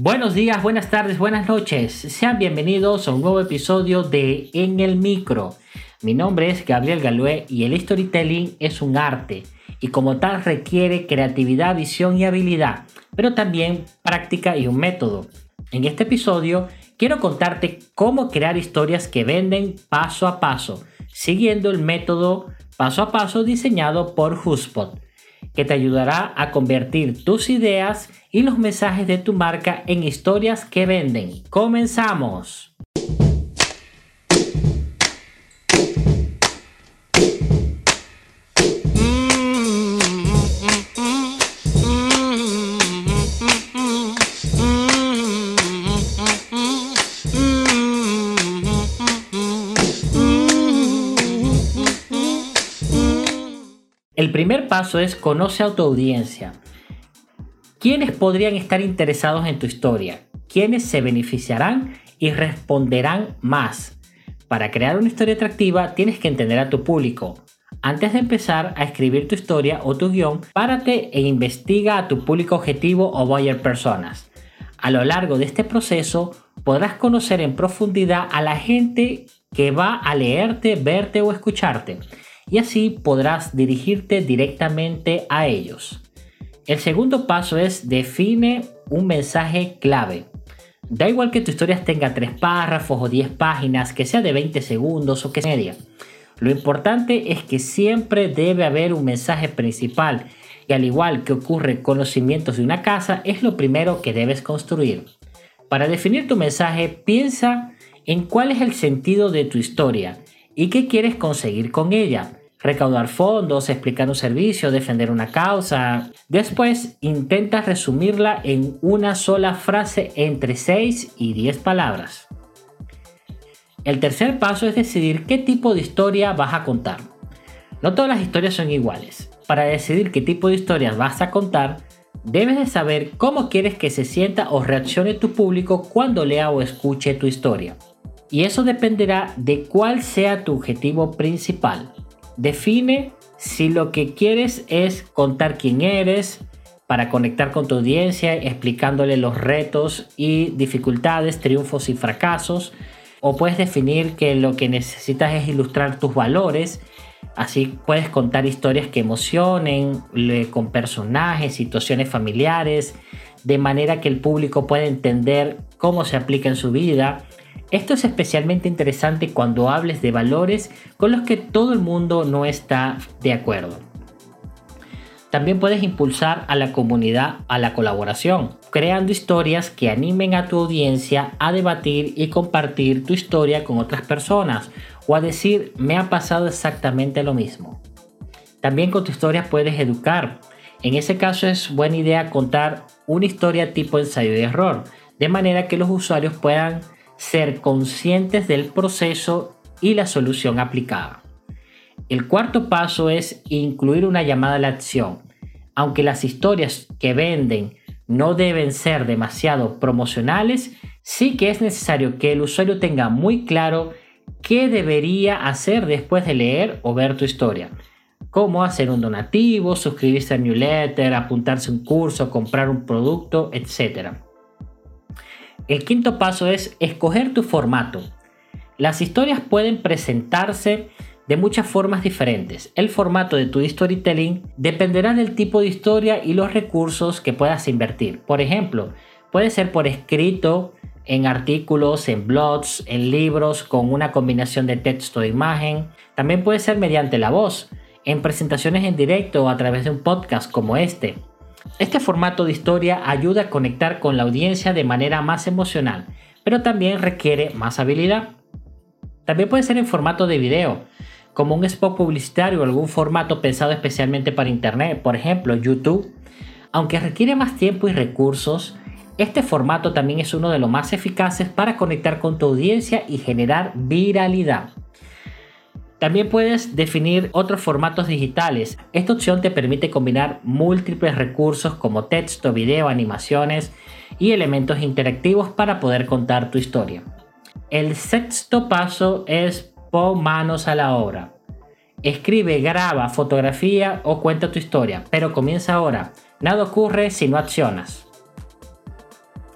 Buenos días, buenas tardes, buenas noches. Sean bienvenidos a un nuevo episodio de En el Micro. Mi nombre es Gabriel Galué y el storytelling es un arte y como tal requiere creatividad, visión y habilidad, pero también práctica y un método. En este episodio quiero contarte cómo crear historias que venden paso a paso, siguiendo el método paso a paso diseñado por HubSpot que te ayudará a convertir tus ideas y los mensajes de tu marca en historias que venden. ¡Comenzamos! El primer paso es conoce a tu audiencia. ¿Quiénes podrían estar interesados en tu historia? ¿Quiénes se beneficiarán y responderán más? Para crear una historia atractiva tienes que entender a tu público. Antes de empezar a escribir tu historia o tu guion, párate e investiga a tu público objetivo o buyer personas. A lo largo de este proceso podrás conocer en profundidad a la gente que va a leerte, verte o escucharte y así podrás dirigirte directamente a ellos. El segundo paso es define un mensaje clave. Da igual que tu historia tenga tres párrafos o 10 páginas, que sea de 20 segundos o que sea media. Lo importante es que siempre debe haber un mensaje principal y al igual que ocurre con los cimientos de una casa, es lo primero que debes construir. Para definir tu mensaje, piensa en cuál es el sentido de tu historia y qué quieres conseguir con ella recaudar fondos, explicar un servicio, defender una causa. Después intenta resumirla en una sola frase entre 6 y 10 palabras. El tercer paso es decidir qué tipo de historia vas a contar. No todas las historias son iguales. Para decidir qué tipo de historias vas a contar, debes de saber cómo quieres que se sienta o reaccione tu público cuando lea o escuche tu historia. Y eso dependerá de cuál sea tu objetivo principal. Define si lo que quieres es contar quién eres para conectar con tu audiencia, explicándole los retos y dificultades, triunfos y fracasos. O puedes definir que lo que necesitas es ilustrar tus valores. Así puedes contar historias que emocionen con personajes, situaciones familiares, de manera que el público pueda entender cómo se aplica en su vida esto es especialmente interesante cuando hables de valores con los que todo el mundo no está de acuerdo. También puedes impulsar a la comunidad a la colaboración, creando historias que animen a tu audiencia a debatir y compartir tu historia con otras personas o a decir me ha pasado exactamente lo mismo. También con tu historia puedes educar. En ese caso es buena idea contar una historia tipo ensayo de error, de manera que los usuarios puedan ser conscientes del proceso y la solución aplicada. El cuarto paso es incluir una llamada a la acción. Aunque las historias que venden no deben ser demasiado promocionales, sí que es necesario que el usuario tenga muy claro qué debería hacer después de leer o ver tu historia. Cómo hacer un donativo, suscribirse a newsletter, apuntarse a un curso, comprar un producto, etc. El quinto paso es escoger tu formato. Las historias pueden presentarse de muchas formas diferentes. El formato de tu storytelling dependerá del tipo de historia y los recursos que puedas invertir. Por ejemplo, puede ser por escrito, en artículos, en blogs, en libros, con una combinación de texto e imagen. También puede ser mediante la voz, en presentaciones en directo o a través de un podcast como este. Este formato de historia ayuda a conectar con la audiencia de manera más emocional, pero también requiere más habilidad. También puede ser en formato de video, como un spot publicitario o algún formato pensado especialmente para Internet, por ejemplo YouTube. Aunque requiere más tiempo y recursos, este formato también es uno de los más eficaces para conectar con tu audiencia y generar viralidad. También puedes definir otros formatos digitales. Esta opción te permite combinar múltiples recursos como texto, video, animaciones y elementos interactivos para poder contar tu historia. El sexto paso es pon manos a la obra. Escribe, graba, fotografía o cuenta tu historia, pero comienza ahora. Nada ocurre si no accionas.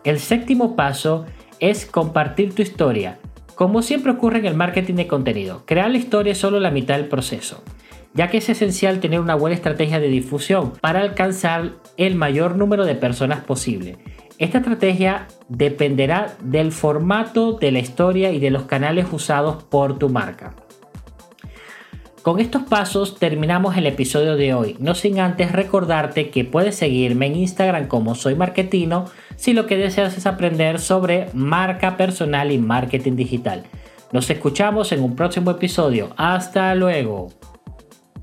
El séptimo paso es compartir tu historia. Como siempre ocurre en el marketing de contenido, crear la historia es solo la mitad del proceso, ya que es esencial tener una buena estrategia de difusión para alcanzar el mayor número de personas posible. Esta estrategia dependerá del formato de la historia y de los canales usados por tu marca. Con estos pasos terminamos el episodio de hoy, no sin antes recordarte que puedes seguirme en Instagram como soy marketino si lo que deseas es aprender sobre marca personal y marketing digital. Nos escuchamos en un próximo episodio. Hasta luego.